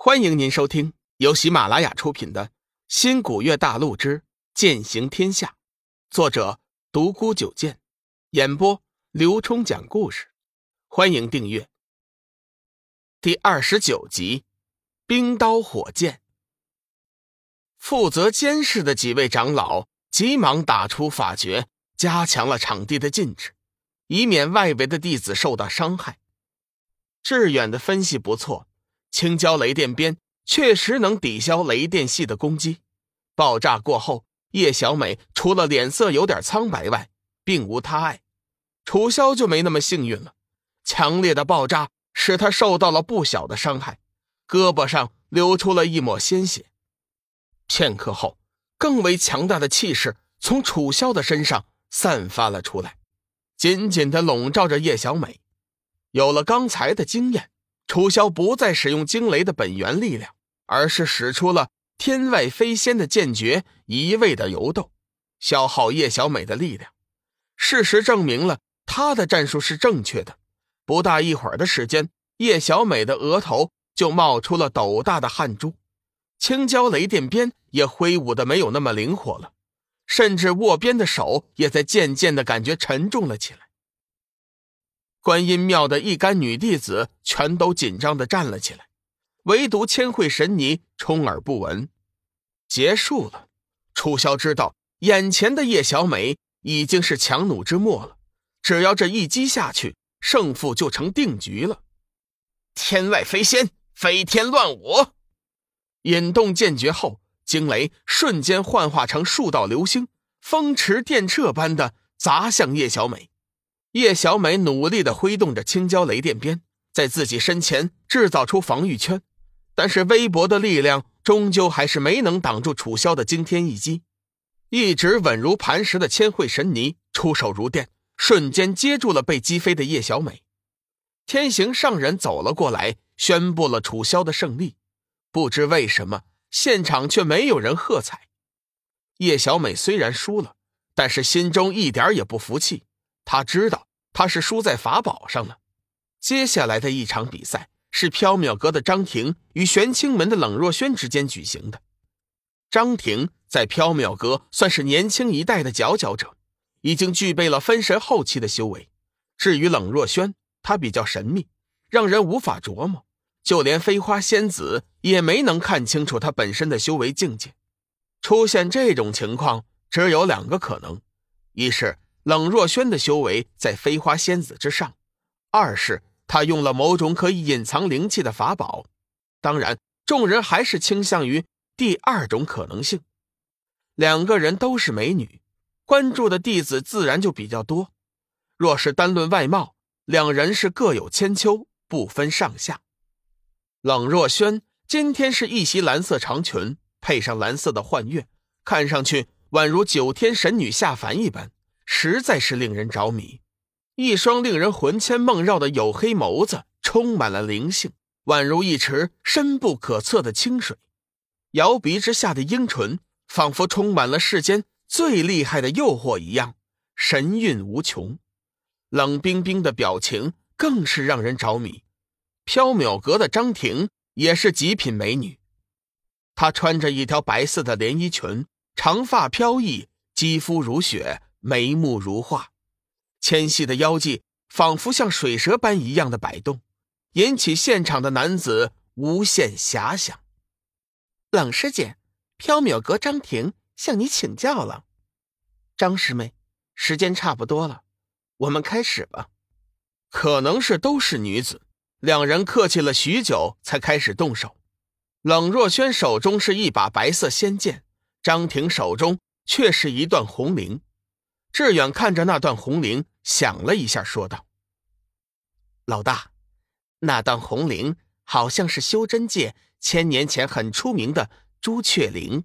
欢迎您收听由喜马拉雅出品的《新古月大陆之剑行天下》，作者独孤九剑，演播刘冲讲故事。欢迎订阅。第二十九集，冰刀火剑。负责监视的几位长老急忙打出法诀，加强了场地的禁制，以免外围的弟子受到伤害。志远的分析不错。青椒雷电鞭确实能抵消雷电系的攻击。爆炸过后，叶小美除了脸色有点苍白外，并无他碍。楚萧就没那么幸运了，强烈的爆炸使他受到了不小的伤害，胳膊上流出了一抹鲜血。片刻后，更为强大的气势从楚萧的身上散发了出来，紧紧的笼罩着叶小美。有了刚才的经验。楚萧不再使用惊雷的本源力量，而是使出了天外飞仙的剑诀，一味的游斗，消耗叶小美的力量。事实证明了他的战术是正确的。不大一会儿的时间，叶小美的额头就冒出了斗大的汗珠，青椒雷电鞭也挥舞的没有那么灵活了，甚至握鞭的手也在渐渐的感觉沉重了起来。观音庙的一干女弟子全都紧张的站了起来，唯独千惠神尼充耳不闻。结束了，楚萧知道眼前的叶小美已经是强弩之末了，只要这一击下去，胜负就成定局了。天外飞仙，飞天乱舞，引动剑诀后，惊雷瞬间幻化成数道流星，风驰电掣般的砸向叶小美。叶小美努力的挥动着青椒雷电鞭，在自己身前制造出防御圈，但是微薄的力量终究还是没能挡住楚萧的惊天一击。一直稳如磐石的千惠神尼出手如电，瞬间接住了被击飞的叶小美。天行上人走了过来，宣布了楚萧的胜利。不知为什么，现场却没有人喝彩。叶小美虽然输了，但是心中一点也不服气。她知道他是输在法宝上了。接下来的一场比赛是缥缈阁的张庭与玄清门的冷若轩之间举行的。张庭在缥缈阁算是年轻一代的佼佼者，已经具备了分神后期的修为。至于冷若轩，他比较神秘，让人无法琢磨，就连飞花仙子也没能看清楚他本身的修为境界。出现这种情况，只有两个可能：一是。冷若轩的修为在飞花仙子之上，二是他用了某种可以隐藏灵气的法宝。当然，众人还是倾向于第二种可能性。两个人都是美女，关注的弟子自然就比较多。若是单论外貌，两人是各有千秋，不分上下。冷若轩今天是一袭蓝色长裙，配上蓝色的幻月，看上去宛如九天神女下凡一般。实在是令人着迷，一双令人魂牵梦绕的黝黑眸子充满了灵性，宛如一池深不可测的清水。摇鼻之下的樱唇，仿佛充满了世间最厉害的诱惑一样，神韵无穷。冷冰冰的表情更是让人着迷。缥缈阁的张婷也是极品美女，她穿着一条白色的连衣裙，长发飘逸，肌肤如雪。眉目如画，纤细的腰际仿佛像水蛇般一样的摆动，引起现场的男子无限遐想。冷师姐，缥缈阁张婷向你请教了。张师妹，时间差不多了，我们开始吧。可能是都是女子，两人客气了许久，才开始动手。冷若萱手中是一把白色仙剑，张婷手中却是一段红绫。志远看着那段红绫，想了一下，说道：“老大，那段红绫好像是修真界千年前很出名的朱雀翎。”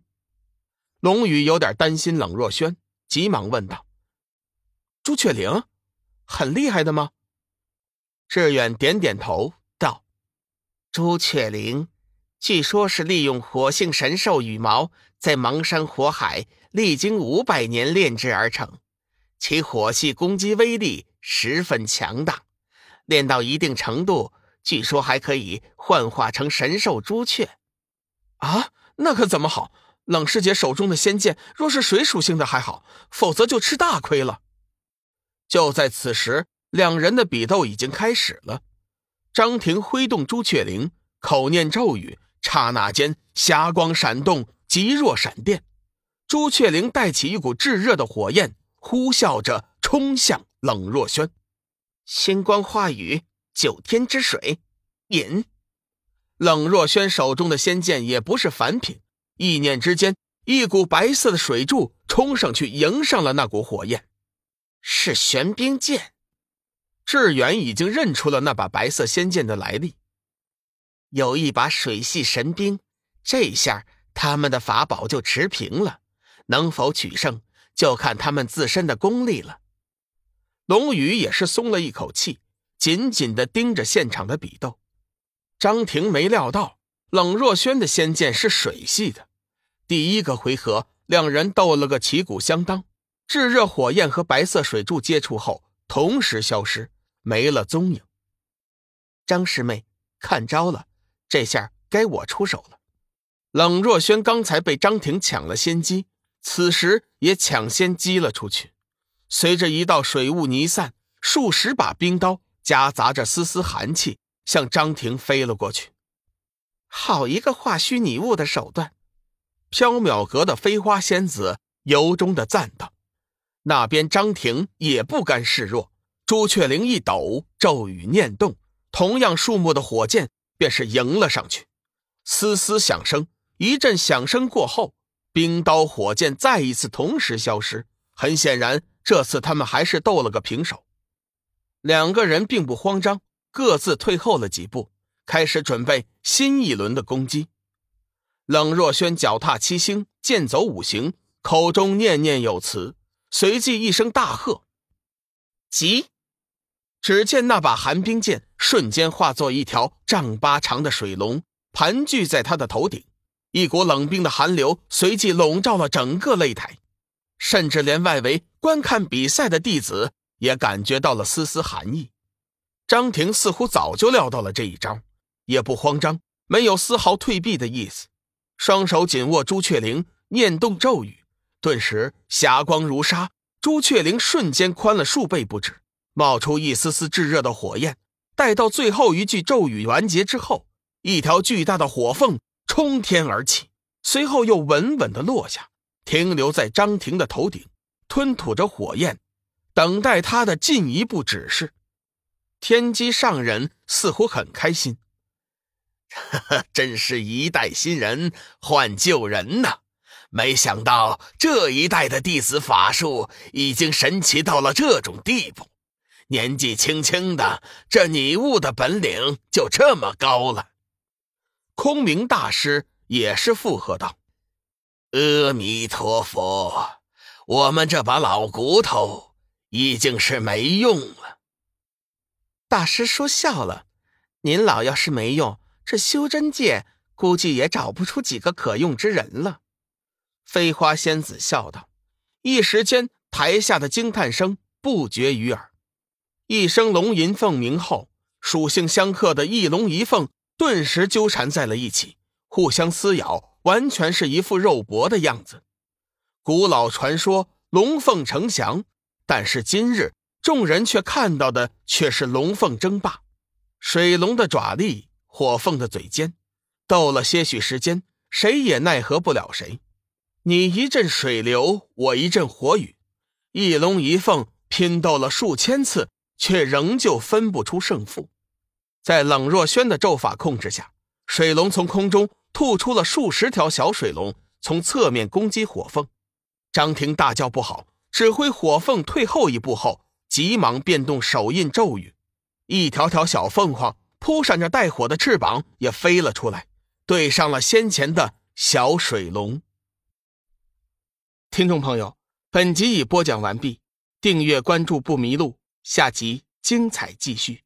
龙宇有点担心冷若轩，急忙问道：“朱雀翎，很厉害的吗？”志远点点头道：“朱雀翎，据说是利用火性神兽羽毛，在茫山火海历经五百年炼制而成。”其火系攻击威力十分强大，练到一定程度，据说还可以幻化成神兽朱雀。啊，那可怎么好？冷师姐手中的仙剑若是水属性的还好，否则就吃大亏了。就在此时，两人的比斗已经开始了。张庭挥动朱雀翎，口念咒语，刹那间霞光闪动，极若闪电。朱雀翎带起一股炙热的火焰，呼啸着冲向冷若轩。星光化雨，九天之水，引。冷若轩手中的仙剑也不是凡品，一念之间，一股白色的水柱冲上去，迎上了那股火焰。是玄冰剑。志远已经认出了那把白色仙剑的来历，有一把水系神兵，这下他们的法宝就持平了。能否取胜，就看他们自身的功力了。龙宇也是松了一口气，紧紧的盯着现场的比斗。张庭没料到冷若轩的仙剑是水系的，第一个回合两人斗了个旗鼓相当，炙热火焰和白色水柱接触后同时消失，没了踪影。张师妹，看招了，这下该我出手了。冷若轩刚才被张庭抢了先机。此时也抢先击了出去，随着一道水雾弥散，数十把冰刀夹杂着丝丝寒气向张庭飞了过去。好一个化虚拟物的手段！缥缈阁的飞花仙子由衷的赞道。那边张庭也不甘示弱，朱雀翎一抖，咒语念动，同样数目的火箭便是迎了上去。嘶嘶响声，一阵响声过后。冰刀火箭再一次同时消失，很显然，这次他们还是斗了个平手。两个人并不慌张，各自退后了几步，开始准备新一轮的攻击。冷若轩脚踏七星，剑走五行，口中念念有词，随即一声大喝：“急！”只见那把寒冰剑瞬间化作一条丈八长的水龙，盘踞在他的头顶。一股冷冰的寒流随即笼罩了整个擂台，甚至连外围观看比赛的弟子也感觉到了丝丝寒意。张庭似乎早就料到了这一招，也不慌张，没有丝毫退避的意思，双手紧握朱雀翎，念动咒语，顿时霞光如纱，朱雀翎瞬间宽了数倍不止，冒出一丝丝炙热的火焰。待到最后一句咒语完结之后，一条巨大的火凤。冲天而起，随后又稳稳的落下，停留在张庭的头顶，吞吐着火焰，等待他的进一步指示。天机上人似乎很开心，哈哈，真是一代新人换旧人呐！没想到这一代的弟子法术已经神奇到了这种地步，年纪轻轻的这拟物的本领就这么高了。空明大师也是附和道：“阿弥陀佛，我们这把老骨头已经是没用了。”大师说笑了：“您老要是没用，这修真界估计也找不出几个可用之人了。”飞花仙子笑道。一时间，台下的惊叹声不绝于耳。一声龙吟凤鸣后，属性相克的一龙一凤。顿时纠缠在了一起，互相撕咬，完全是一副肉搏的样子。古老传说龙凤呈祥，但是今日众人却看到的却是龙凤争霸。水龙的爪力，火凤的嘴尖，斗了些许时间，谁也奈何不了谁。你一阵水流，我一阵火雨，一龙一凤拼斗了数千次，却仍旧分不出胜负。在冷若轩的咒法控制下，水龙从空中吐出了数十条小水龙，从侧面攻击火凤。张庭大叫不好，指挥火凤退后一步后，急忙变动手印咒语，一条条小凤凰扑闪着带火的翅膀也飞了出来，对上了先前的小水龙。听众朋友，本集已播讲完毕，订阅关注不迷路，下集精彩继续。